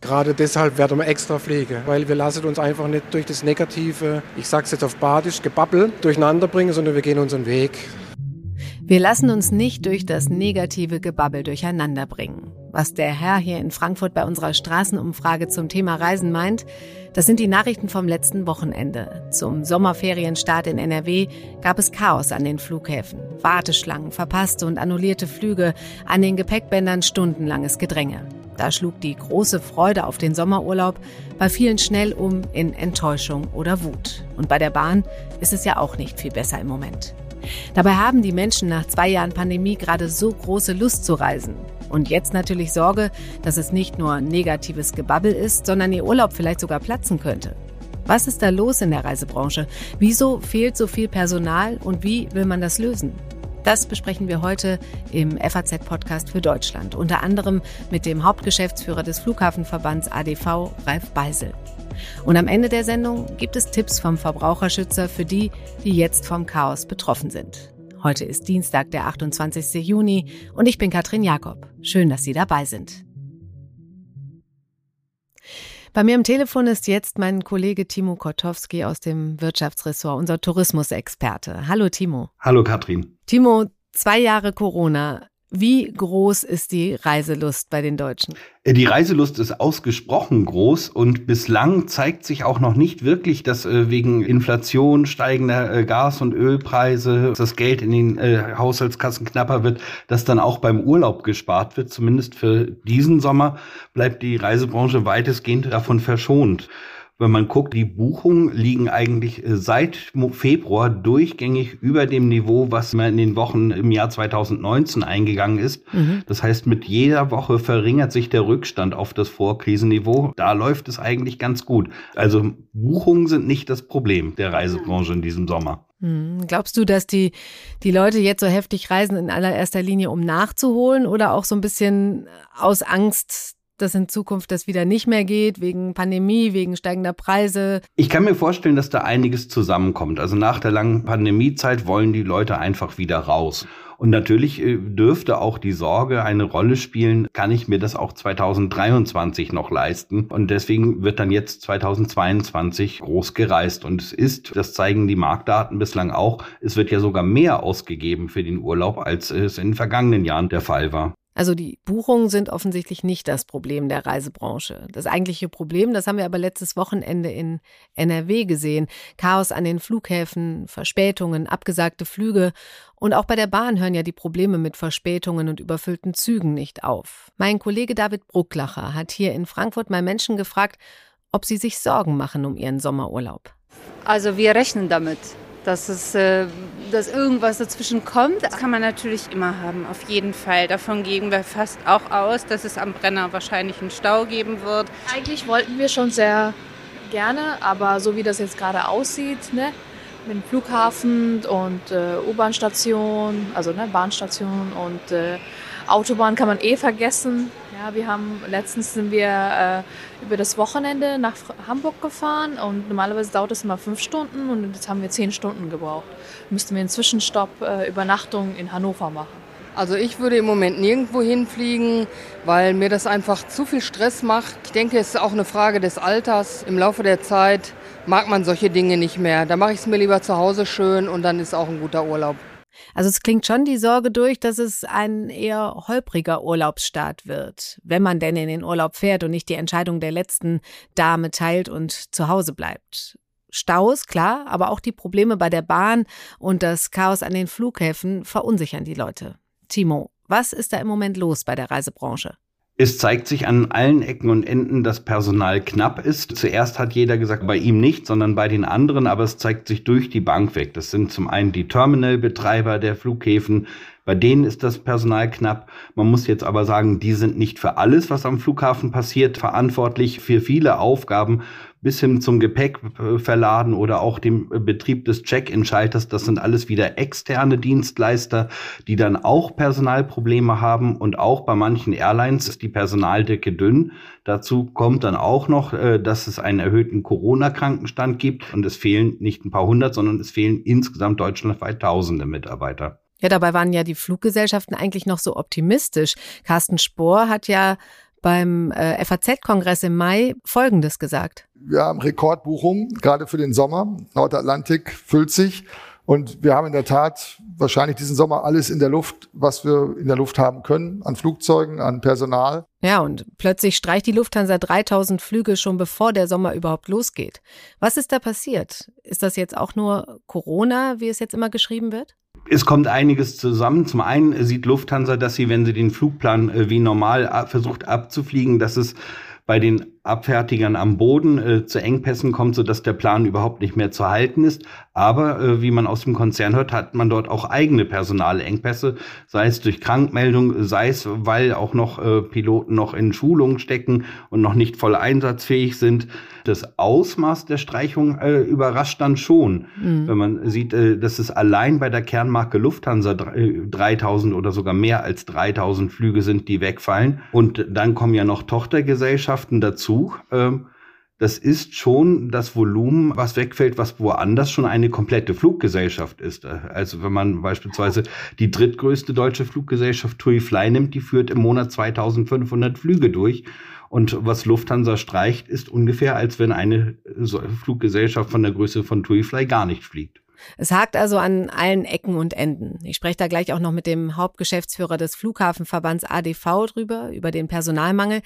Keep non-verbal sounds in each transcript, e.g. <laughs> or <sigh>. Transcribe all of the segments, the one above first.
Gerade deshalb werden wir extra fliegen, weil wir lassen uns einfach nicht durch das negative, ich sag's jetzt auf Badisch, Gebabbel durcheinander bringen, sondern wir gehen unseren Weg. Wir lassen uns nicht durch das negative Gebabbel durcheinander bringen. Was der Herr hier in Frankfurt bei unserer Straßenumfrage zum Thema Reisen meint, das sind die Nachrichten vom letzten Wochenende. Zum Sommerferienstart in NRW gab es Chaos an den Flughäfen. Warteschlangen, verpasste und annullierte Flüge, an den Gepäckbändern stundenlanges Gedränge. Da schlug die große Freude auf den Sommerurlaub bei vielen schnell um in Enttäuschung oder Wut. Und bei der Bahn ist es ja auch nicht viel besser im Moment. Dabei haben die Menschen nach zwei Jahren Pandemie gerade so große Lust zu reisen. Und jetzt natürlich Sorge, dass es nicht nur negatives Gebabbel ist, sondern ihr Urlaub vielleicht sogar platzen könnte. Was ist da los in der Reisebranche? Wieso fehlt so viel Personal und wie will man das lösen? Das besprechen wir heute im FAZ-Podcast für Deutschland, unter anderem mit dem Hauptgeschäftsführer des Flughafenverbands ADV, Ralf Beisel. Und am Ende der Sendung gibt es Tipps vom Verbraucherschützer für die, die jetzt vom Chaos betroffen sind. Heute ist Dienstag, der 28. Juni und ich bin Katrin Jakob. Schön, dass Sie dabei sind. Bei mir am Telefon ist jetzt mein Kollege Timo Kotowski aus dem Wirtschaftsressort, unser Tourismusexperte. Hallo Timo. Hallo Katrin. Timo, zwei Jahre Corona. Wie groß ist die Reiselust bei den Deutschen? Äh, die Reiselust ist ausgesprochen groß und bislang zeigt sich auch noch nicht wirklich, dass äh, wegen Inflation, steigender äh, Gas- und Ölpreise das Geld in den Haushaltskassen knapper wird, dass dann auch beim Urlaub gespart wird. Zumindest für diesen Sommer bleibt die Reisebranche weitestgehend davon verschont. Wenn man guckt, die Buchungen liegen eigentlich äh, seit Februar durchgängig über dem Niveau, was man in den Wochen im Jahr 2019 eingegangen ist. Mhm. Das heißt, mit jeder Woche verringert sich der Rückstand auf das Vorkrisenniveau. Da läuft es eigentlich ganz gut. Also Buchungen sind nicht das Problem der Reisebranche in diesem Sommer. Mhm. Glaubst du, dass die, die Leute jetzt so heftig reisen in allererster Linie, um nachzuholen oder auch so ein bisschen aus Angst, dass in Zukunft das wieder nicht mehr geht, wegen Pandemie, wegen steigender Preise? Ich kann mir vorstellen, dass da einiges zusammenkommt. Also nach der langen Pandemiezeit wollen die Leute einfach wieder raus. Und natürlich äh, dürfte auch die Sorge eine Rolle spielen, kann ich mir das auch 2023 noch leisten? Und deswegen wird dann jetzt 2022 groß gereist. Und es ist, das zeigen die Marktdaten bislang auch, es wird ja sogar mehr ausgegeben für den Urlaub, als es in den vergangenen Jahren der Fall war. Also die Buchungen sind offensichtlich nicht das Problem der Reisebranche. Das eigentliche Problem, das haben wir aber letztes Wochenende in NRW gesehen. Chaos an den Flughäfen, Verspätungen, abgesagte Flüge. Und auch bei der Bahn hören ja die Probleme mit Verspätungen und überfüllten Zügen nicht auf. Mein Kollege David Brucklacher hat hier in Frankfurt mal Menschen gefragt, ob sie sich Sorgen machen um ihren Sommerurlaub. Also wir rechnen damit dass, es, äh, dass irgendwas dazwischen kommt. Das kann man natürlich immer haben, auf jeden Fall. Davon gehen wir fast auch aus, dass es am Brenner wahrscheinlich einen Stau geben wird. Eigentlich wollten wir schon sehr gerne, aber so wie das jetzt gerade aussieht, ne, mit dem Flughafen und äh, U-Bahn-Station, also ne, Bahnstation und äh, Autobahn kann man eh vergessen. Wir haben letztens sind wir äh, über das Wochenende nach Hamburg gefahren und normalerweise dauert es immer fünf Stunden und jetzt haben wir zehn Stunden gebraucht. Müssten wir einen Zwischenstopp, äh, Übernachtung in Hannover machen. Also ich würde im Moment nirgendwo hinfliegen, weil mir das einfach zu viel Stress macht. Ich denke, es ist auch eine Frage des Alters. Im Laufe der Zeit mag man solche Dinge nicht mehr. Da mache ich es mir lieber zu Hause schön und dann ist auch ein guter Urlaub. Also es klingt schon die Sorge durch, dass es ein eher holpriger Urlaubsstart wird, wenn man denn in den Urlaub fährt und nicht die Entscheidung der letzten Dame teilt und zu Hause bleibt. Staus, klar, aber auch die Probleme bei der Bahn und das Chaos an den Flughäfen verunsichern die Leute. Timo, was ist da im Moment los bei der Reisebranche? Es zeigt sich an allen Ecken und Enden, dass Personal knapp ist. Zuerst hat jeder gesagt, bei ihm nicht, sondern bei den anderen, aber es zeigt sich durch die Bank weg. Das sind zum einen die Terminalbetreiber der Flughäfen, bei denen ist das Personal knapp. Man muss jetzt aber sagen, die sind nicht für alles, was am Flughafen passiert, verantwortlich. Für viele Aufgaben bis hin zum Gepäckverladen oder auch dem Betrieb des Check-in-Schalters. Das sind alles wieder externe Dienstleister, die dann auch Personalprobleme haben und auch bei manchen Airlines ist die Personaldecke dünn. Dazu kommt dann auch noch, äh, dass es einen erhöhten Corona-Krankenstand gibt und es fehlen nicht ein paar hundert, sondern es fehlen insgesamt deutschlandweit tausende Mitarbeiter. Ja, dabei waren ja die Fluggesellschaften eigentlich noch so optimistisch. Carsten Spohr hat ja beim äh, FAZ-Kongress im Mai Folgendes gesagt. Wir haben Rekordbuchungen, gerade für den Sommer. Nordatlantik füllt sich. Und wir haben in der Tat wahrscheinlich diesen Sommer alles in der Luft, was wir in der Luft haben können, an Flugzeugen, an Personal. Ja, und plötzlich streicht die Lufthansa 3000 Flüge schon bevor der Sommer überhaupt losgeht. Was ist da passiert? Ist das jetzt auch nur Corona, wie es jetzt immer geschrieben wird? Es kommt einiges zusammen. Zum einen sieht Lufthansa, dass sie, wenn sie den Flugplan äh, wie normal versucht abzufliegen, dass es bei den Abfertigern am Boden äh, zu Engpässen kommt, sodass der Plan überhaupt nicht mehr zu halten ist. Aber äh, wie man aus dem Konzern hört, hat man dort auch eigene Personalengpässe, sei es durch Krankmeldung, sei es, weil auch noch äh, Piloten noch in Schulung stecken und noch nicht voll einsatzfähig sind. Das Ausmaß der Streichung äh, überrascht dann schon, mhm. wenn man sieht, äh, dass es allein bei der Kernmarke Lufthansa 3000 äh, oder sogar mehr als 3000 Flüge sind, die wegfallen. Und dann kommen ja noch Tochtergesellschaften dazu ähm, das ist schon das Volumen, was wegfällt, was woanders schon eine komplette Fluggesellschaft ist. Also wenn man beispielsweise die drittgrößte deutsche Fluggesellschaft TUI Fly nimmt, die führt im Monat 2500 Flüge durch. Und was Lufthansa streicht, ist ungefähr, als wenn eine Fluggesellschaft von der Größe von TUI Fly gar nicht fliegt. Es hakt also an allen Ecken und Enden. Ich spreche da gleich auch noch mit dem Hauptgeschäftsführer des Flughafenverbands ADV drüber, über den Personalmangel.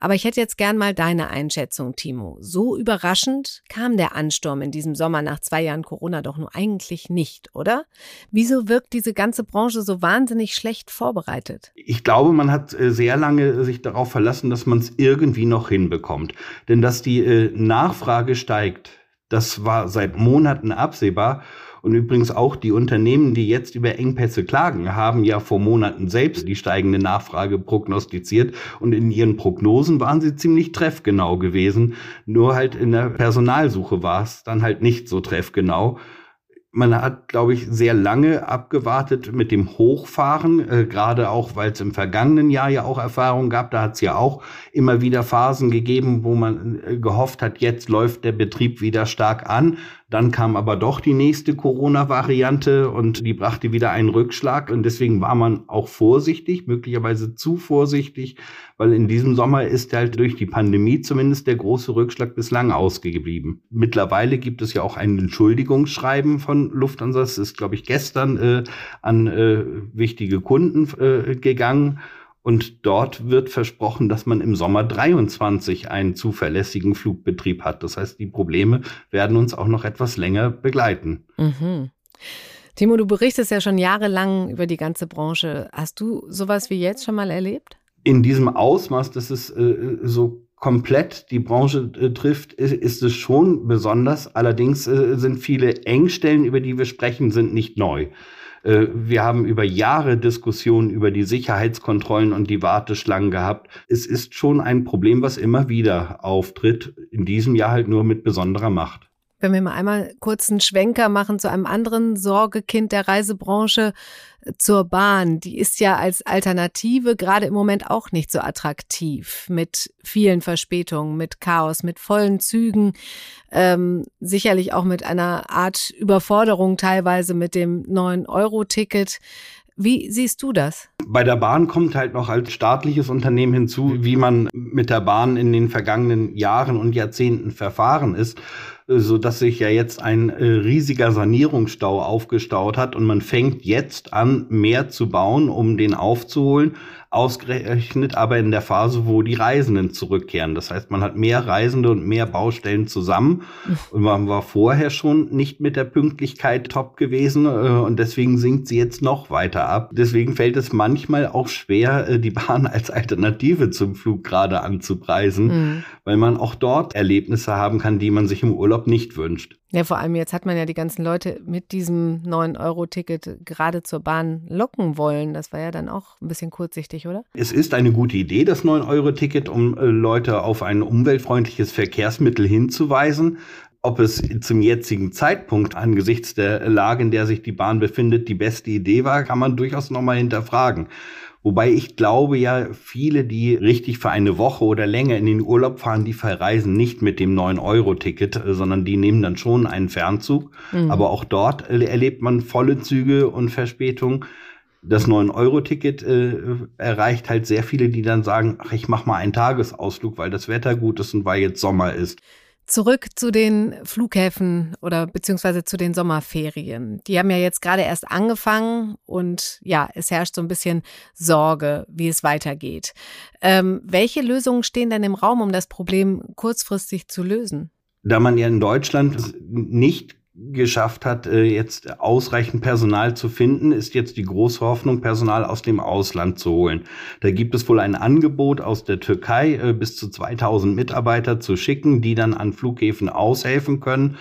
Aber ich hätte jetzt gern mal deine Einschätzung, Timo. So überraschend kam der Ansturm in diesem Sommer nach zwei Jahren Corona doch nur eigentlich nicht, oder? Wieso wirkt diese ganze Branche so wahnsinnig schlecht vorbereitet? Ich glaube, man hat äh, sehr lange sich darauf verlassen, dass man es irgendwie noch hinbekommt. Denn dass die äh, Nachfrage steigt, das war seit Monaten absehbar. Und übrigens auch die Unternehmen, die jetzt über Engpässe klagen, haben ja vor Monaten selbst die steigende Nachfrage prognostiziert. Und in ihren Prognosen waren sie ziemlich treffgenau gewesen. Nur halt in der Personalsuche war es dann halt nicht so treffgenau man hat, glaube ich, sehr lange abgewartet mit dem Hochfahren, äh, gerade auch, weil es im vergangenen Jahr ja auch Erfahrungen gab. Da hat es ja auch immer wieder Phasen gegeben, wo man äh, gehofft hat, jetzt läuft der Betrieb wieder stark an. Dann kam aber doch die nächste Corona-Variante und die brachte wieder einen Rückschlag. Und deswegen war man auch vorsichtig, möglicherweise zu vorsichtig, weil in diesem Sommer ist halt durch die Pandemie zumindest der große Rückschlag bislang ausgeblieben. Mittlerweile gibt es ja auch ein Entschuldigungsschreiben von Lufthansa. Das ist, glaube ich, gestern äh, an äh, wichtige Kunden äh, gegangen. Und dort wird versprochen, dass man im Sommer 23 einen zuverlässigen Flugbetrieb hat. Das heißt, die Probleme werden uns auch noch etwas länger begleiten. Mhm. Timo, du berichtest ja schon jahrelang über die ganze Branche. Hast du sowas wie jetzt schon mal erlebt? In diesem Ausmaß, dass es äh, so komplett die Branche äh, trifft, ist, ist, es schon besonders. Allerdings äh, sind viele Engstellen, über die wir sprechen, sind nicht neu. Äh, wir haben über Jahre Diskussionen über die Sicherheitskontrollen und die Warteschlangen gehabt. Es ist schon ein Problem, was immer wieder auftritt. In diesem Jahr halt nur mit besonderer Macht. Wenn wir mal einmal kurz einen Schwenker machen zu einem anderen Sorgekind der Reisebranche, zur Bahn. Die ist ja als Alternative gerade im Moment auch nicht so attraktiv mit vielen Verspätungen, mit Chaos, mit vollen Zügen, ähm, sicherlich auch mit einer Art Überforderung teilweise mit dem 9-Euro-Ticket. Wie siehst du das? Bei der Bahn kommt halt noch als staatliches Unternehmen hinzu, wie man mit der Bahn in den vergangenen Jahren und Jahrzehnten verfahren ist so dass sich ja jetzt ein äh, riesiger Sanierungsstau aufgestaut hat und man fängt jetzt an, mehr zu bauen, um den aufzuholen ausgerechnet aber in der Phase, wo die Reisenden zurückkehren. Das heißt, man hat mehr Reisende und mehr Baustellen zusammen. Und man war vorher schon nicht mit der Pünktlichkeit top gewesen äh, und deswegen sinkt sie jetzt noch weiter ab. Deswegen fällt es manchmal auch schwer, äh, die Bahn als Alternative zum Flug gerade anzupreisen, mhm. weil man auch dort Erlebnisse haben kann, die man sich im Urlaub nicht wünscht. Ja, vor allem jetzt hat man ja die ganzen Leute mit diesem 9-Euro-Ticket gerade zur Bahn locken wollen. Das war ja dann auch ein bisschen kurzsichtig, oder? Es ist eine gute Idee, das 9-Euro-Ticket, um äh, Leute auf ein umweltfreundliches Verkehrsmittel hinzuweisen. Ob es zum jetzigen Zeitpunkt angesichts der Lage, in der sich die Bahn befindet, die beste Idee war, kann man durchaus nochmal hinterfragen. Wobei ich glaube ja, viele, die richtig für eine Woche oder länger in den Urlaub fahren, die verreisen nicht mit dem 9-Euro-Ticket, äh, sondern die nehmen dann schon einen Fernzug. Mhm. Aber auch dort äh, erlebt man volle Züge und Verspätungen das 9-Euro-Ticket äh, erreicht halt sehr viele, die dann sagen, ach, ich mache mal einen Tagesausflug, weil das Wetter gut ist und weil jetzt Sommer ist. Zurück zu den Flughäfen oder beziehungsweise zu den Sommerferien. Die haben ja jetzt gerade erst angefangen und ja, es herrscht so ein bisschen Sorge, wie es weitergeht. Ähm, welche Lösungen stehen denn im Raum, um das Problem kurzfristig zu lösen? Da man ja in Deutschland nicht geschafft hat, äh, jetzt ausreichend Personal zu finden, ist jetzt die große Hoffnung, Personal aus dem Ausland zu holen. Da gibt es wohl ein Angebot aus der Türkei, äh, bis zu 2000 Mitarbeiter zu schicken, die dann an Flughäfen aushelfen können.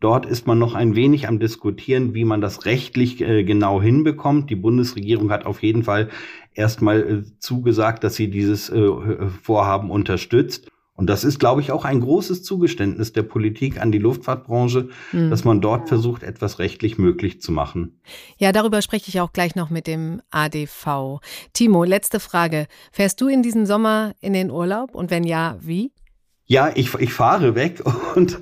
Dort ist man noch ein wenig am diskutieren, wie man das rechtlich äh, genau hinbekommt. Die Bundesregierung hat auf jeden Fall erstmal zugesagt, dass sie dieses Vorhaben unterstützt. Und das ist, glaube ich, auch ein großes Zugeständnis der Politik an die Luftfahrtbranche, mhm. dass man dort versucht, etwas rechtlich möglich zu machen. Ja, darüber spreche ich auch gleich noch mit dem ADV. Timo, letzte Frage. Fährst du in diesem Sommer in den Urlaub? Und wenn ja, wie? Ja, ich, ich fahre weg <laughs> und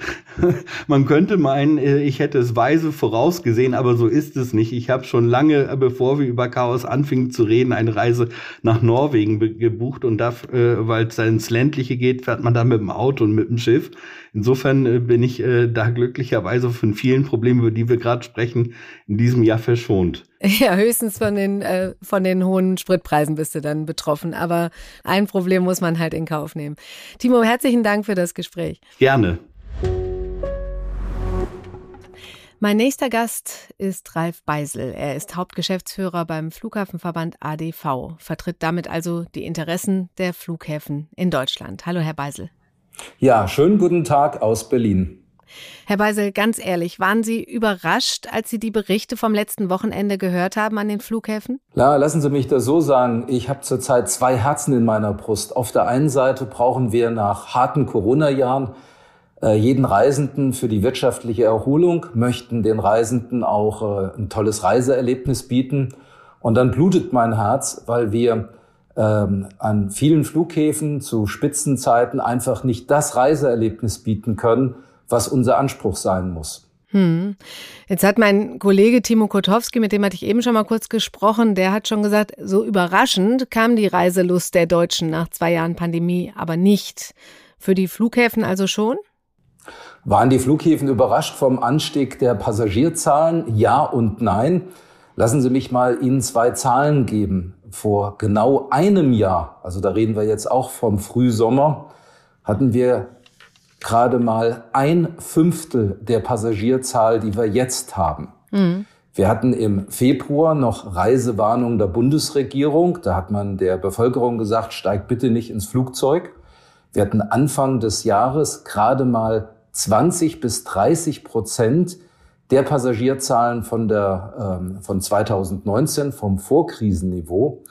man könnte meinen, äh, ich hätte es weise vorausgesehen, aber so ist es nicht. Ich habe schon lange, äh, bevor wir über Chaos anfingen zu reden, eine Reise nach Norwegen gebucht und da, äh, weil es ins Ländliche geht, fährt man da mit dem Auto und mit dem Schiff. Insofern bin ich da glücklicherweise von vielen Problemen, über die wir gerade sprechen, in diesem Jahr verschont. <laughs> Ja, höchstens von den, äh, von den hohen Spritpreisen bist du dann betroffen. Aber ein Problem muss man halt in Kauf nehmen. Timo, herzlichen Dank für das Gespräch. Gerne. Mein nächster Gast ist Ralf Beisel. Er ist Hauptgeschäftsführer beim Flughafenverband ADV, vertritt damit also die Interessen der Flughäfen in Deutschland. Hallo, Herr Beisel. Ja, schönen guten Tag aus Berlin. Herr Beisel, ganz ehrlich, waren Sie überrascht, als Sie die Berichte vom letzten Wochenende gehört haben an den Flughäfen? Ja, lassen Sie mich das so sagen. Ich habe zurzeit zwei Herzen in meiner Brust. Auf der einen Seite brauchen wir nach harten Corona-Jahren äh, jeden Reisenden für die wirtschaftliche Erholung, möchten den Reisenden auch äh, ein tolles Reiseerlebnis bieten. Und dann blutet mein Herz, weil wir ähm, an vielen Flughäfen zu Spitzenzeiten einfach nicht das Reiseerlebnis bieten können, was unser Anspruch sein muss. Hm. Jetzt hat mein Kollege Timo Kotowski, mit dem hatte ich eben schon mal kurz gesprochen, der hat schon gesagt, so überraschend kam die Reiselust der Deutschen nach zwei Jahren Pandemie aber nicht. Für die Flughäfen also schon? Waren die Flughäfen überrascht vom Anstieg der Passagierzahlen? Ja und nein. Lassen Sie mich mal Ihnen zwei Zahlen geben. Vor genau einem Jahr, also da reden wir jetzt auch vom Frühsommer, hatten wir gerade mal ein Fünftel der Passagierzahl, die wir jetzt haben. Mhm. Wir hatten im Februar noch Reisewarnung der Bundesregierung. Da hat man der Bevölkerung gesagt, steigt bitte nicht ins Flugzeug. Wir hatten Anfang des Jahres gerade mal 20 bis 30 Prozent der Passagierzahlen von, der, ähm, von 2019 vom Vorkrisenniveau.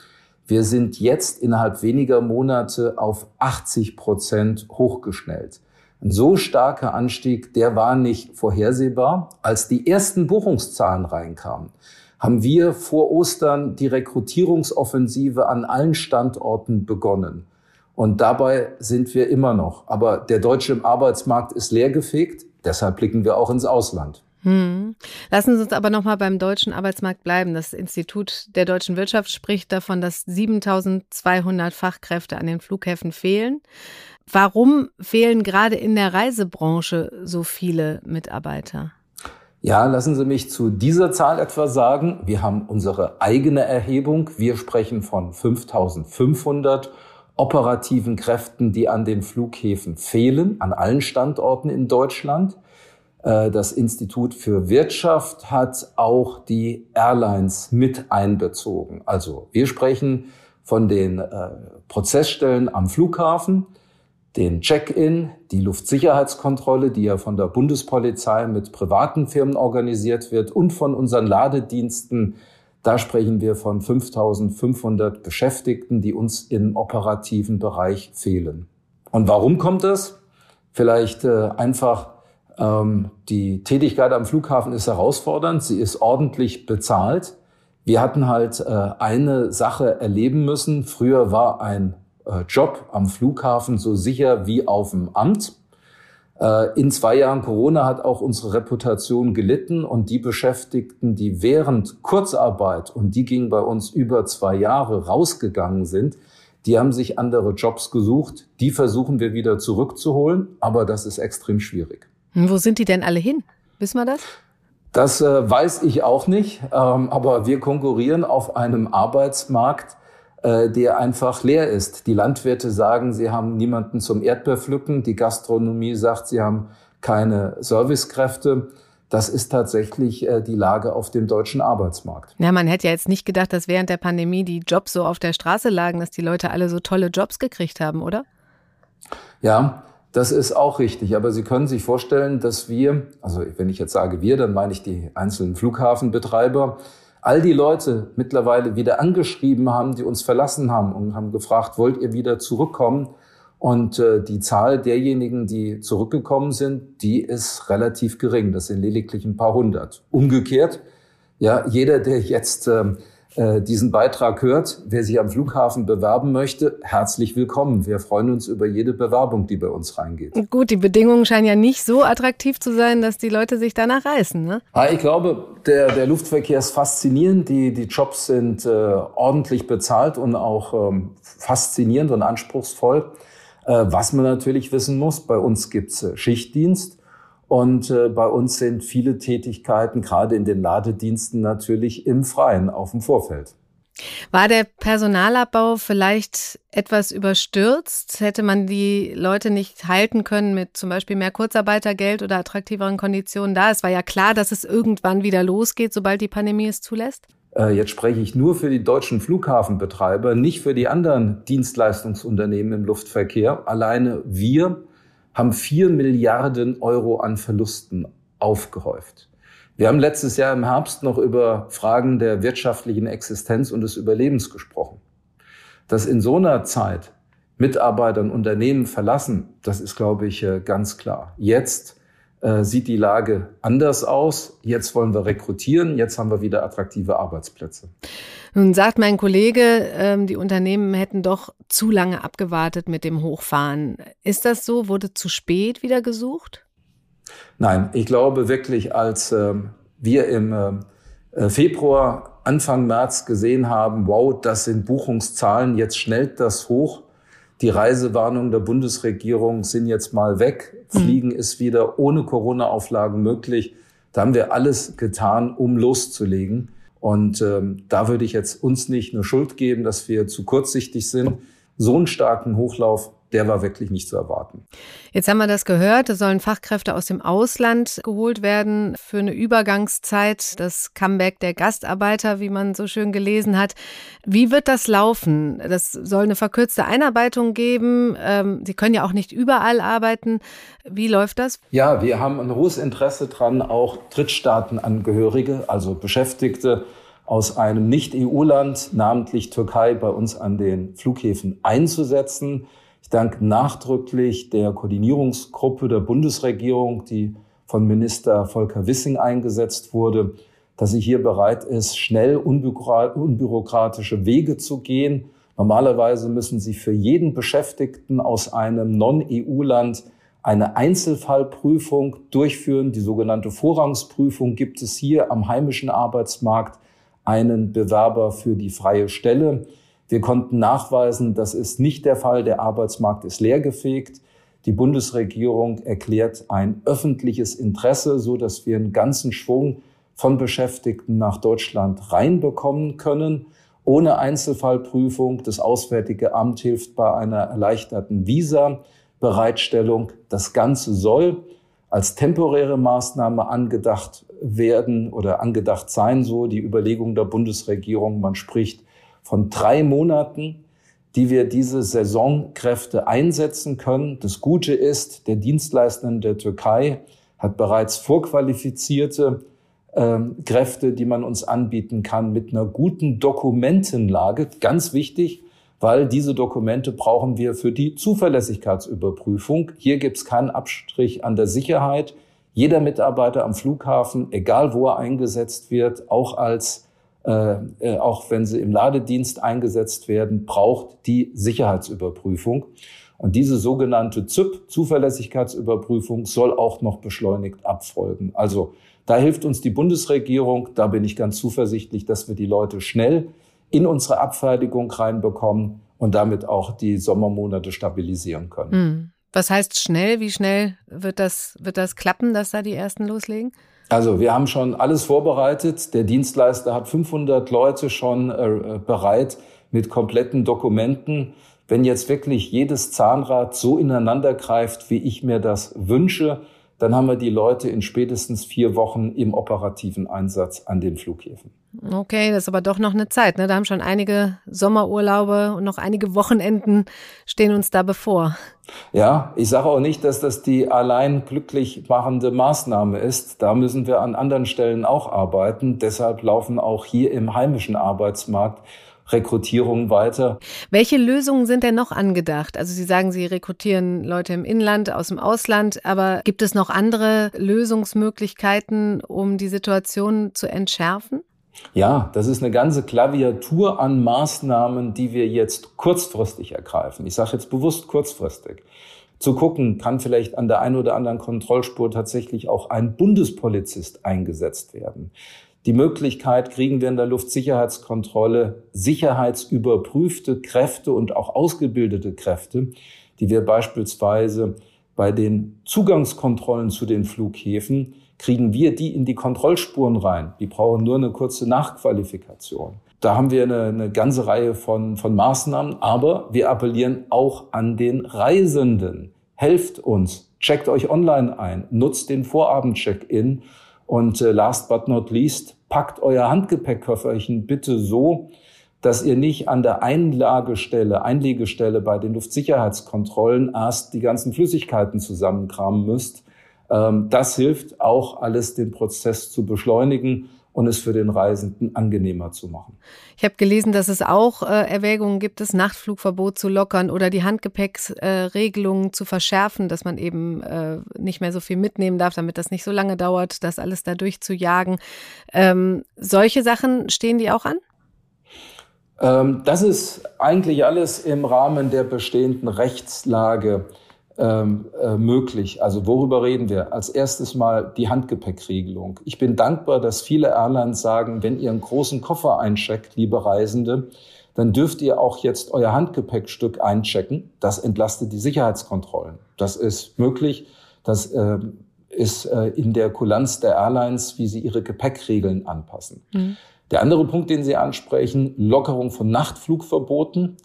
Wir sind jetzt innerhalb weniger Monate auf 80 Prozent hochgeschnellt. Ein so starker Anstieg, der war nicht vorhersehbar. Als die ersten Buchungszahlen reinkamen, haben wir vor Ostern die Rekrutierungsoffensive an allen Standorten begonnen. Und dabei sind wir immer noch. Aber der deutsche Arbeitsmarkt ist leergefegt. Deshalb blicken wir auch ins Ausland. Hm. Lassen Sie uns aber noch mal beim deutschen Arbeitsmarkt bleiben. Das Institut der deutschen Wirtschaft spricht davon, dass 7200 Fachkräfte an den Flughäfen fehlen. Warum fehlen gerade in der Reisebranche so viele Mitarbeiter? Ja, lassen Sie mich zu dieser Zahl etwas sagen. Wir haben unsere eigene Erhebung. Wir sprechen von 5500 operativen Kräften, die an den Flughäfen fehlen, an allen Standorten in Deutschland. Äh, das Institut für Wirtschaft hat auch die Airlines mit einbezogen. Also wir sprechen von den äh, Prozessstellen am Flughafen, den Check-in, die Luftsicherheitskontrolle, die ja von der Bundespolizei mit privaten Firmen organisiert wird und von unseren Ladediensten da sprechen wir von 5500 Beschäftigten, die uns im operativen Bereich fehlen. Und warum kommt das? Vielleicht äh, einfach die Tätigkeit am Flughafen ist herausfordernd, sie ist ordentlich bezahlt. Wir hatten halt äh, eine Sache erleben müssen. Früher war ein äh, Job am Flughafen so sicher wie auf dem Amt. Äh, in zwei Jahren Corona hat auch unsere Reputation gelitten und die Beschäftigten, die während Kurzarbeit, und die ging bei uns über zwei Jahre, rausgegangen sind, die haben sich andere Jobs gesucht. Die versuchen wir wieder zurückzuholen, aber das ist extrem schwierig. Wo sind die denn alle hin? Wissen wir das? Das äh, weiß ich auch nicht, ähm, aber wir konkurrieren auf einem Arbeitsmarkt, äh, der einfach leer ist. Die Landwirte sagen, sie haben niemanden zum Erdbeerpflücken. Die Gastronomie sagt, sie haben keine Servicekräfte. Das ist tatsächlich äh, die Lage auf dem deutschen Arbeitsmarkt. Ja, man hätte ja jetzt nicht gedacht, dass während der Pandemie die Jobs so auf der Straße lagen, dass die Leute alle so tolle Jobs gekriegt haben, oder? Ja, das ist auch richtig. Aber Sie können sich vorstellen, dass wir, also wenn ich jetzt sage wir, dann meine ich die einzelnen Flughafenbetreiber, all die Leute mittlerweile wieder angeschrieben haben, die uns verlassen haben und haben gefragt, wollt ihr wieder zurückkommen? Und äh, die Zahl derjenigen, die zurückgekommen sind, die ist relativ gering. Das sind lediglich ein paar hundert. Umgekehrt, ja, jeder, der jetzt äh, äh, diesen Beitrag hört, wer sich am Flughafen bewerben möchte, herzlich willkommen. Wir freuen uns über jede Bewerbung, die bei uns reingeht. Gut, die Bedingungen scheinen ja nicht so attraktiv zu sein, dass die Leute sich danach reißen. Ne? Ja, ich glaube, der, der Luftverkehr ist faszinierend. Die, die Jobs sind äh, ordentlich bezahlt und auch ähm, faszinierend und anspruchsvoll. Äh, was man natürlich wissen muss, bei uns gibt's äh, Schichtdienst. Und äh, bei uns sind viele Tätigkeiten, gerade in den Ladediensten, natürlich im Freien, auf dem Vorfeld. War der Personalabbau vielleicht etwas überstürzt? Hätte man die Leute nicht halten können mit zum Beispiel mehr Kurzarbeitergeld oder attraktiveren Konditionen da? Es war ja klar, dass es irgendwann wieder losgeht, sobald die Pandemie es zulässt. Äh, jetzt spreche ich nur für die deutschen Flughafenbetreiber, nicht für die anderen Dienstleistungsunternehmen im Luftverkehr. Alleine wir haben vier Milliarden Euro an Verlusten aufgehäuft. Wir haben letztes Jahr im Herbst noch über Fragen der wirtschaftlichen Existenz und des Überlebens gesprochen. Dass in so einer Zeit Mitarbeiter und Unternehmen verlassen, das ist, glaube ich, äh, ganz klar. Jetzt äh, sieht die Lage anders aus. Jetzt wollen wir rekrutieren. Jetzt haben wir wieder attraktive Arbeitsplätze. Nun sagt mein Kollege, ähm, die Unternehmen hätten doch zu lange abgewartet mit dem Hochfahren. Ist das so? Wurde zu spät wieder gesucht? Nein, ich glaube wirklich, als ähm, wir im äh, Februar, Anfang März gesehen haben, wow, das sind Buchungszahlen, jetzt schnellt das hoch, die Reisewarnungen der Bundesregierung sind jetzt mal weg. Fliegen mhm. ist wieder ohne Corona-Auflagen möglich. Da haben wir alles getan, um loszulegen. Und ähm, da würde ich jetzt uns nicht eine Schuld geben, dass wir zu kurzsichtig sind. So einen starken Hochlauf der war wirklich nicht zu erwarten. Jetzt haben wir das gehört, es sollen Fachkräfte aus dem Ausland geholt werden für eine Übergangszeit, das Comeback der Gastarbeiter, wie man so schön gelesen hat. Wie wird das laufen? Das soll eine verkürzte Einarbeitung geben. Ähm, Sie können ja auch nicht überall arbeiten. Wie läuft das? Ja, wir haben ein hohes Interesse dran, auch Drittstaatenangehörige, also Beschäftigte, aus einem Nicht-EU-Land, namentlich Türkei, bei uns an den Flughäfen einzusetzen. Ich danke nachdrücklich der Koordinierungsgruppe der Bundesregierung, die von Minister Volker Wissing eingesetzt wurde, dass sie hier bereit ist, schnell unbürokratische Wege zu gehen. Normalerweise müssen sie für jeden Beschäftigten aus einem Non-EU-Land eine Einzelfallprüfung durchführen. Die sogenannte Vorrangsprüfung gibt es hier am heimischen Arbeitsmarkt einen Bewerber für die freie Stelle. Wir konnten nachweisen, das ist nicht der Fall. Der Arbeitsmarkt ist leergefegt. Die Bundesregierung erklärt ein öffentliches Interesse, so dass wir einen ganzen Schwung von Beschäftigten nach Deutschland reinbekommen können. Ohne Einzelfallprüfung. Das Auswärtige Amt hilft bei einer erleichterten Visa-Bereitstellung. Das Ganze soll als temporäre Maßnahme angedacht werden oder angedacht sein, so die Überlegung der Bundesregierung. Man spricht von drei Monaten, die wir diese Saisonkräfte einsetzen können. Das Gute ist, der Dienstleister in der Türkei hat bereits vorqualifizierte äh, Kräfte, die man uns anbieten kann, mit einer guten Dokumentenlage. Ganz wichtig, weil diese Dokumente brauchen wir für die Zuverlässigkeitsüberprüfung. Hier gibt es keinen Abstrich an der Sicherheit. Jeder Mitarbeiter am Flughafen, egal wo er eingesetzt wird, auch als äh, äh, auch wenn sie im Ladedienst eingesetzt werden, braucht die Sicherheitsüberprüfung. Und diese sogenannte ZÜP, Zuverlässigkeitsüberprüfung, soll auch noch beschleunigt abfolgen. Also da hilft uns die Bundesregierung. Da bin ich ganz zuversichtlich, dass wir die Leute schnell in unsere Abfertigung reinbekommen und damit auch die Sommermonate stabilisieren können. Hm. Was heißt schnell? Wie schnell wird das, wird das klappen, dass da die ersten loslegen? Also wir haben schon alles vorbereitet. Der Dienstleister hat 500 Leute schon äh, bereit mit kompletten Dokumenten. Wenn jetzt wirklich jedes Zahnrad so ineinander greift, wie ich mir das wünsche, dann haben wir die Leute in spätestens vier Wochen im operativen Einsatz an den Flughäfen. Okay, das ist aber doch noch eine Zeit. Ne? Da haben schon einige Sommerurlaube und noch einige Wochenenden stehen uns da bevor. Ja, ich sage auch nicht, dass das die allein glücklich machende Maßnahme ist. Da müssen wir an anderen Stellen auch arbeiten. Deshalb laufen auch hier im heimischen Arbeitsmarkt Rekrutierung weiter. Welche Lösungen sind denn noch angedacht? Also Sie sagen, Sie rekrutieren Leute im Inland, aus dem Ausland, aber gibt es noch andere Lösungsmöglichkeiten, um die Situation zu entschärfen? Ja, das ist eine ganze Klaviatur an Maßnahmen, die wir jetzt kurzfristig ergreifen. Ich sage jetzt bewusst kurzfristig. Zu gucken, kann vielleicht an der einen oder anderen Kontrollspur tatsächlich auch ein Bundespolizist eingesetzt werden. Die Möglichkeit kriegen wir in der Luftsicherheitskontrolle sicherheitsüberprüfte Kräfte und auch ausgebildete Kräfte, die wir beispielsweise bei den Zugangskontrollen zu den Flughäfen kriegen wir die in die Kontrollspuren rein. Die brauchen nur eine kurze Nachqualifikation. Da haben wir eine, eine ganze Reihe von, von Maßnahmen, aber wir appellieren auch an den Reisenden. Helft uns, checkt euch online ein, nutzt den Vorabend-Check-In und äh, last but not least, packt euer Handgepäckköfferchen bitte so, dass ihr nicht an der Einlagestelle, Einlegestelle bei den Luftsicherheitskontrollen erst die ganzen Flüssigkeiten zusammenkramen müsst. Ähm, das hilft auch alles, den Prozess zu beschleunigen und es für den Reisenden angenehmer zu machen. Ich habe gelesen, dass es auch äh, Erwägungen gibt, das Nachtflugverbot zu lockern oder die Handgepäcksregelungen äh, zu verschärfen, dass man eben äh, nicht mehr so viel mitnehmen darf, damit das nicht so lange dauert, das alles da durchzujagen. Ähm, solche Sachen stehen die auch an? Ähm, das ist eigentlich alles im Rahmen der bestehenden Rechtslage ähm, äh, möglich. Also worüber reden wir? Als erstes mal die Handgepäckregelung. Ich bin dankbar, dass viele Airlines sagen, wenn ihr einen großen Koffer eincheckt, liebe Reisende, dann dürft ihr auch jetzt euer Handgepäckstück einchecken. Das entlastet die Sicherheitskontrollen. Das ist möglich. Das äh, ist äh, in der Kulanz der Airlines, wie sie ihre Gepäckregeln anpassen. Mhm. Der andere Punkt, den Sie ansprechen, Lockerung von Nachtflugverboten.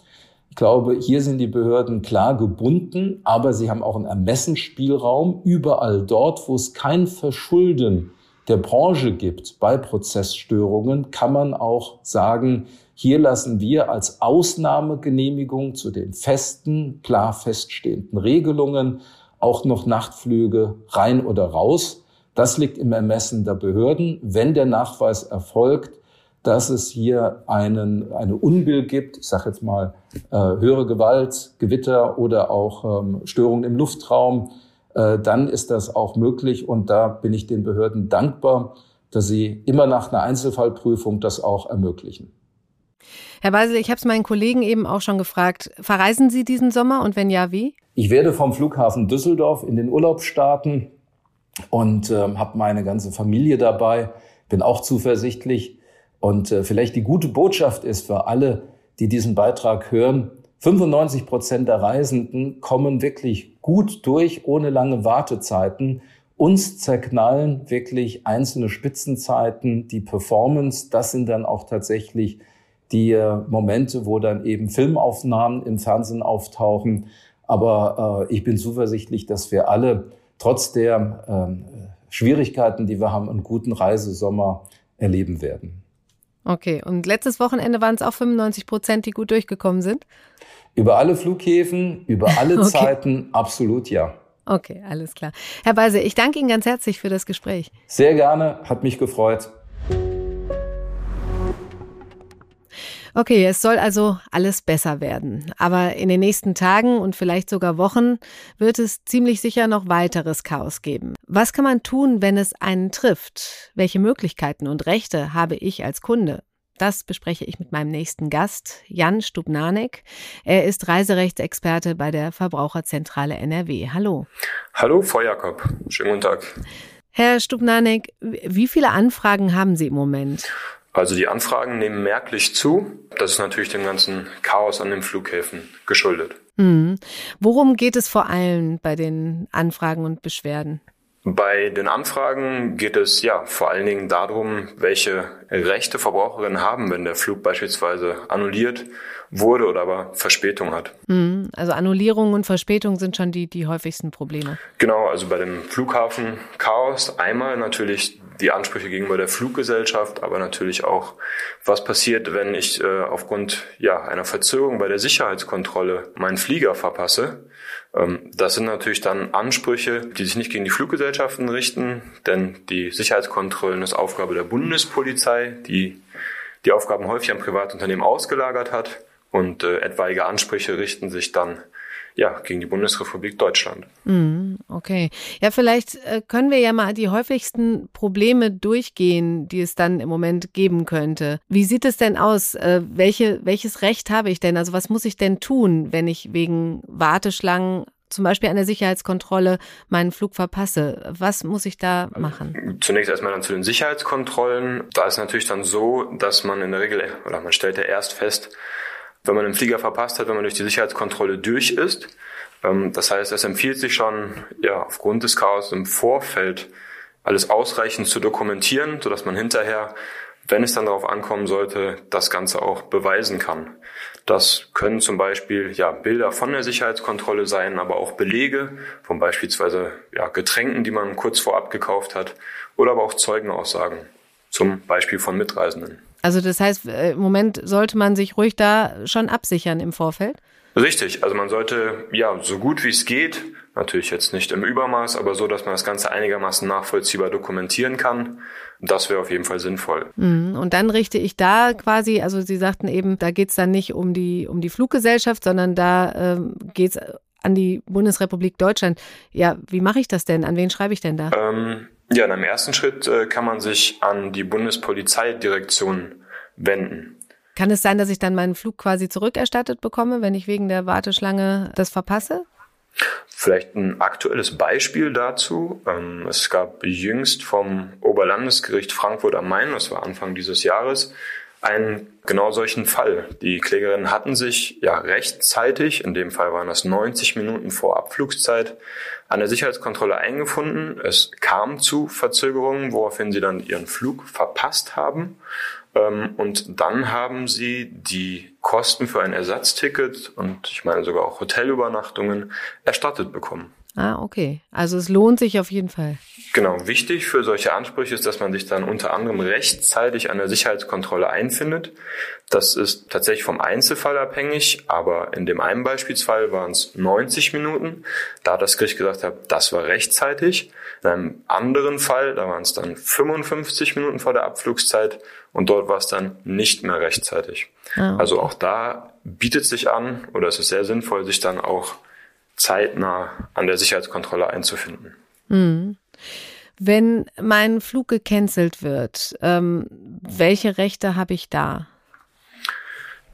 Ich glaube, hier sind die Behörden klar gebunden, aber sie haben auch einen Ermessensspielraum. Überall dort, wo es kein Verschulden der Branche gibt bei Prozessstörungen, kann man auch sagen, hier lassen wir als Ausnahmegenehmigung zu den festen, klar feststehenden Regelungen auch noch Nachtflüge rein oder raus. Das liegt im Ermessen der Behörden. Wenn der Nachweis erfolgt, dass es hier einen, eine Unbill gibt, ich sage jetzt mal äh, höhere Gewalt, Gewitter oder auch ähm, Störungen im Luftraum, äh, dann ist das auch möglich und da bin ich den Behörden dankbar, dass sie immer nach einer Einzelfallprüfung das auch ermöglichen. Herr Weisel, ich habe es meinen Kollegen eben auch schon gefragt. Verreisen Sie diesen Sommer und wenn ja, wie? Ich werde vom Flughafen Düsseldorf in den Urlaub starten und äh, habe meine ganze Familie dabei. Bin auch zuversichtlich, und äh, vielleicht die gute Botschaft ist für alle, die diesen Beitrag hören, 95 Prozent der Reisenden kommen wirklich gut durch, ohne lange Wartezeiten. Uns zerknallen wirklich einzelne Spitzenzeiten, die Performance. Das sind dann auch tatsächlich die äh, Momente, wo dann eben Filmaufnahmen im Fernsehen auftauchen. Aber äh, ich bin zuversichtlich, dass wir alle trotz der äh, Schwierigkeiten, die wir haben, einen guten Reisesommer erleben werden. Okay, und letztes Wochenende waren es auch 95 Prozent, die gut durchgekommen sind? Über alle Flughäfen, über alle <laughs> okay. Zeiten, absolut ja. Okay, alles klar. Herr Beise, ich danke Ihnen ganz herzlich für das Gespräch. Sehr gerne, hat mich gefreut. Okay, es soll also alles besser werden. Aber in den nächsten Tagen und vielleicht sogar Wochen wird es ziemlich sicher noch weiteres Chaos geben. Was kann man tun, wenn es einen trifft? Welche Möglichkeiten und Rechte habe ich als Kunde? Das bespreche ich mit meinem nächsten Gast, Jan Stubnanek. Er ist Reiserechtsexperte bei der Verbraucherzentrale NRW. Hallo. Hallo, Frau Jakob. Schönen guten Tag. Herr Stubnanek, wie viele Anfragen haben Sie im Moment? Also die Anfragen nehmen merklich zu. Das ist natürlich dem ganzen Chaos an den Flughäfen geschuldet. Mhm. Worum geht es vor allem bei den Anfragen und Beschwerden? Bei den Anfragen geht es ja vor allen Dingen darum, welche Rechte Verbraucherinnen haben, wenn der Flug beispielsweise annulliert wurde oder aber Verspätung hat. Mhm. Also Annullierung und Verspätung sind schon die, die häufigsten Probleme. Genau, also bei dem Flughafen Chaos einmal natürlich die Ansprüche gegenüber der Fluggesellschaft, aber natürlich auch, was passiert, wenn ich äh, aufgrund ja, einer Verzögerung bei der Sicherheitskontrolle meinen Flieger verpasse. Ähm, das sind natürlich dann Ansprüche, die sich nicht gegen die Fluggesellschaften richten, denn die Sicherheitskontrollen ist Aufgabe der Bundespolizei, die die Aufgaben häufig an Privatunternehmen ausgelagert hat und äh, etwaige Ansprüche richten sich dann ja, gegen die Bundesrepublik Deutschland. Mm, okay. Ja, vielleicht äh, können wir ja mal die häufigsten Probleme durchgehen, die es dann im Moment geben könnte. Wie sieht es denn aus? Äh, welche, welches Recht habe ich denn? Also was muss ich denn tun, wenn ich wegen Warteschlangen zum Beispiel an der Sicherheitskontrolle meinen Flug verpasse. Was muss ich da machen? Zunächst erstmal dann zu den Sicherheitskontrollen. Da ist natürlich dann so, dass man in der Regel, oder man stellt ja erst fest, wenn man einen Flieger verpasst hat, wenn man durch die Sicherheitskontrolle durch ist. Ähm, das heißt, es empfiehlt sich schon, ja, aufgrund des Chaos im Vorfeld alles ausreichend zu dokumentieren, sodass man hinterher, wenn es dann darauf ankommen sollte, das Ganze auch beweisen kann. Das können zum Beispiel ja, Bilder von der Sicherheitskontrolle sein, aber auch Belege von beispielsweise ja, Getränken, die man kurz vorab gekauft hat, oder aber auch Zeugenaussagen, zum Beispiel von Mitreisenden. Also das heißt, äh, im Moment sollte man sich ruhig da schon absichern im Vorfeld? Richtig, also man sollte ja so gut wie es geht, natürlich jetzt nicht im Übermaß, aber so, dass man das Ganze einigermaßen nachvollziehbar dokumentieren kann. Das wäre auf jeden Fall sinnvoll. Mhm. Und dann richte ich da quasi, also Sie sagten eben, da geht's dann nicht um die, um die Fluggesellschaft, sondern da ähm, geht's an die Bundesrepublik Deutschland. Ja, wie mache ich das denn? An wen schreibe ich denn da? Ähm, ja, in einem ersten Schritt äh, kann man sich an die Bundespolizeidirektion wenden. Kann es sein, dass ich dann meinen Flug quasi zurückerstattet bekomme, wenn ich wegen der Warteschlange das verpasse? Vielleicht ein aktuelles Beispiel dazu. Ähm, es gab jüngst vom Oberlandesgericht Frankfurt am Main, das war Anfang dieses Jahres, einen genau solchen Fall. Die Klägerinnen hatten sich ja rechtzeitig, in dem Fall waren das 90 Minuten vor Abflugszeit, an der Sicherheitskontrolle eingefunden. Es kam zu Verzögerungen, woraufhin sie dann ihren Flug verpasst haben. Ähm, und dann haben sie die Kosten für ein Ersatzticket und ich meine sogar auch Hotelübernachtungen erstattet bekommen. Ah, okay. Also es lohnt sich auf jeden Fall. Genau. Wichtig für solche Ansprüche ist, dass man sich dann unter anderem rechtzeitig an der Sicherheitskontrolle einfindet. Das ist tatsächlich vom Einzelfall abhängig, aber in dem einen Beispielsfall waren es 90 Minuten. Da hat das Gericht gesagt, das war rechtzeitig. In einem anderen Fall, da waren es dann 55 Minuten vor der Abflugszeit und dort war es dann nicht mehr rechtzeitig. Ah, okay. Also auch da bietet sich an oder es ist sehr sinnvoll, sich dann auch zeitnah an der Sicherheitskontrolle einzufinden. Mhm. Wenn mein Flug gecancelt wird, ähm, welche Rechte habe ich da?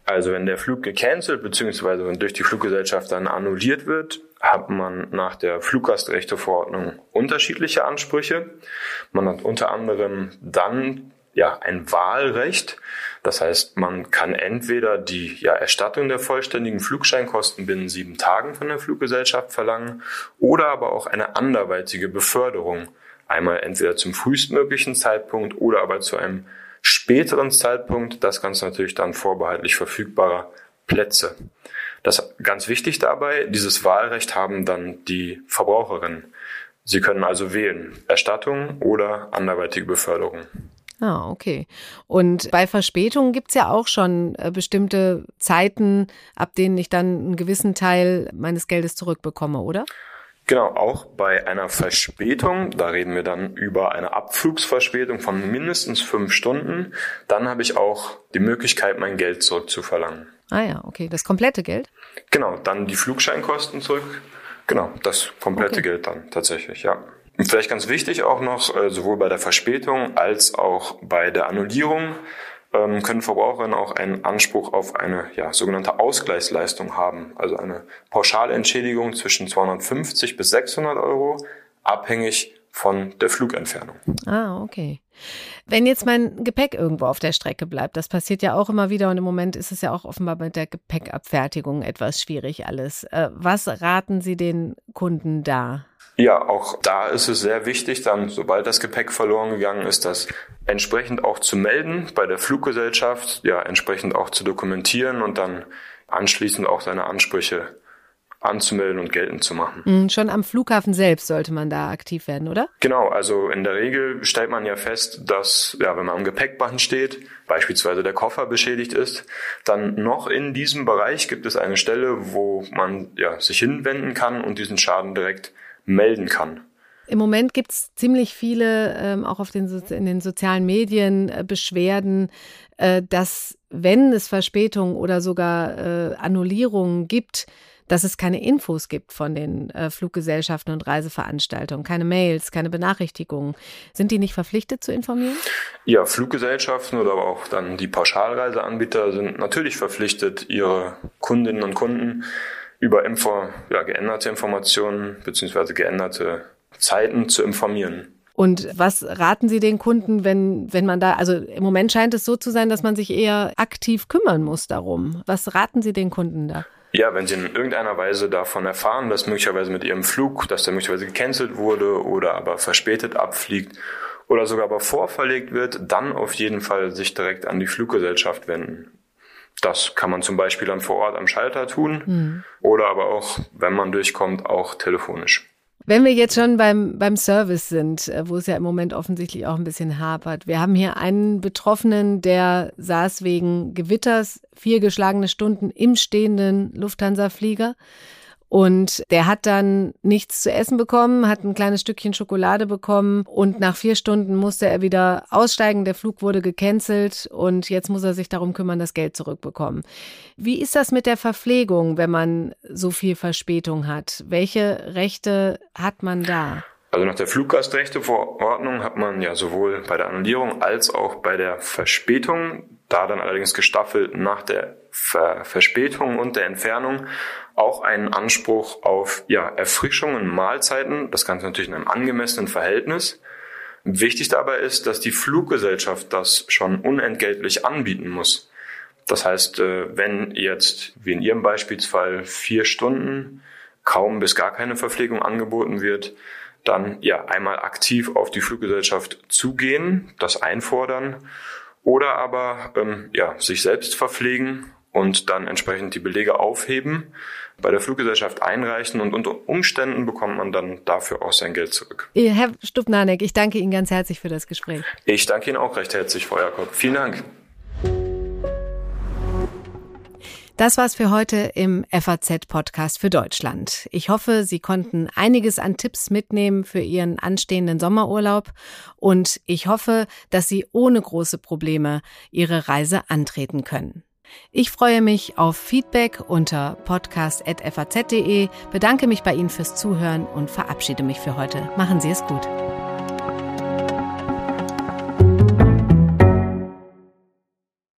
Also wenn der Flug gecancelt bzw. durch die Fluggesellschaft dann annulliert wird, hat man nach der Fluggastrechteverordnung unterschiedliche Ansprüche. Man hat unter anderem dann ja ein Wahlrecht. Das heißt, man kann entweder die ja, Erstattung der vollständigen Flugscheinkosten binnen sieben Tagen von der Fluggesellschaft verlangen oder aber auch eine anderweitige Beförderung. Einmal entweder zum frühestmöglichen Zeitpunkt oder aber zu einem späteren Zeitpunkt. Das Ganze natürlich dann vorbehaltlich verfügbarer Plätze. Das ganz wichtig dabei, dieses Wahlrecht haben dann die Verbraucherinnen. Sie können also wählen, Erstattung oder anderweitige Beförderung. Ah, okay. Und bei Verspätungen gibt's ja auch schon äh, bestimmte Zeiten, ab denen ich dann einen gewissen Teil meines Geldes zurückbekomme, oder? Genau, auch bei einer Verspätung, da reden wir dann über eine Abflugsverspätung von mindestens fünf Stunden, dann habe ich auch die Möglichkeit, mein Geld zurückzuverlangen. Ah ja, okay. Das komplette Geld? Genau, dann die Flugscheinkosten zurück. Genau, das komplette okay. Geld dann tatsächlich, ja. Vielleicht ganz wichtig auch noch, äh, sowohl bei der Verspätung als auch bei der Annullierung ähm, können Verbraucherinnen auch einen Anspruch auf eine ja, sogenannte Ausgleichsleistung haben, also eine Pauschalentschädigung zwischen 250 bis 600 Euro, abhängig von der Flugentfernung. Ah, okay. Wenn jetzt mein Gepäck irgendwo auf der Strecke bleibt, das passiert ja auch immer wieder und im Moment ist es ja auch offenbar mit der Gepäckabfertigung etwas schwierig alles. Äh, was raten Sie den Kunden da? Ja, auch da ist es sehr wichtig, dann, sobald das Gepäck verloren gegangen ist, das entsprechend auch zu melden bei der Fluggesellschaft, ja, entsprechend auch zu dokumentieren und dann anschließend auch seine Ansprüche anzumelden und geltend zu machen. Mhm, schon am Flughafen selbst sollte man da aktiv werden, oder? Genau, also in der Regel stellt man ja fest, dass, ja, wenn man am Gepäckband steht, beispielsweise der Koffer beschädigt ist, dann noch in diesem Bereich gibt es eine Stelle, wo man ja, sich hinwenden kann und diesen Schaden direkt melden kann. Im Moment gibt es ziemlich viele, ähm, auch auf den, in den sozialen Medien, äh, Beschwerden, äh, dass wenn es Verspätungen oder sogar äh, Annullierungen gibt, dass es keine Infos gibt von den äh, Fluggesellschaften und Reiseveranstaltungen, keine Mails, keine Benachrichtigungen. Sind die nicht verpflichtet zu informieren? Ja, Fluggesellschaften oder aber auch dann die Pauschalreiseanbieter sind natürlich verpflichtet, ihre Kundinnen und Kunden über Info, ja, geänderte Informationen beziehungsweise geänderte Zeiten zu informieren. Und was raten Sie den Kunden, wenn, wenn man da, also im Moment scheint es so zu sein, dass man sich eher aktiv kümmern muss darum. Was raten Sie den Kunden da? Ja, wenn Sie in irgendeiner Weise davon erfahren, dass möglicherweise mit Ihrem Flug, dass der möglicherweise gecancelt wurde oder aber verspätet abfliegt oder sogar aber vorverlegt wird, dann auf jeden Fall sich direkt an die Fluggesellschaft wenden. Das kann man zum Beispiel dann vor Ort am Schalter tun mhm. oder aber auch, wenn man durchkommt, auch telefonisch. Wenn wir jetzt schon beim, beim Service sind, äh, wo es ja im Moment offensichtlich auch ein bisschen hapert. Wir haben hier einen Betroffenen, der saß wegen Gewitters vier geschlagene Stunden im stehenden Lufthansa-Flieger. Und der hat dann nichts zu essen bekommen, hat ein kleines Stückchen Schokolade bekommen und nach vier Stunden musste er wieder aussteigen. Der Flug wurde gecancelt und jetzt muss er sich darum kümmern, das Geld zurückbekommen. Wie ist das mit der Verpflegung, wenn man so viel Verspätung hat? Welche Rechte hat man da? Also nach der Fluggastrechteverordnung hat man ja sowohl bei der Annullierung als auch bei der Verspätung, da dann allerdings gestaffelt nach der Ver Verspätung und der Entfernung, auch einen Anspruch auf ja, Erfrischungen, Mahlzeiten, das Ganze natürlich in einem angemessenen Verhältnis. Wichtig dabei ist, dass die Fluggesellschaft das schon unentgeltlich anbieten muss. Das heißt, äh, wenn jetzt, wie in Ihrem Beispielsfall, vier Stunden kaum bis gar keine Verpflegung angeboten wird, dann ja einmal aktiv auf die Fluggesellschaft zugehen, das einfordern oder aber ähm, ja, sich selbst verpflegen und dann entsprechend die Belege aufheben, bei der Fluggesellschaft einreichen und unter Umständen bekommt man dann dafür auch sein Geld zurück. Herr Stubnanek, ich danke Ihnen ganz herzlich für das Gespräch. Ich danke Ihnen auch recht herzlich, Frau Jakob. Vielen Dank. Das war's für heute im FAZ-Podcast für Deutschland. Ich hoffe, Sie konnten einiges an Tipps mitnehmen für Ihren anstehenden Sommerurlaub und ich hoffe, dass Sie ohne große Probleme Ihre Reise antreten können. Ich freue mich auf Feedback unter podcast.faz.de, bedanke mich bei Ihnen fürs Zuhören und verabschiede mich für heute. Machen Sie es gut.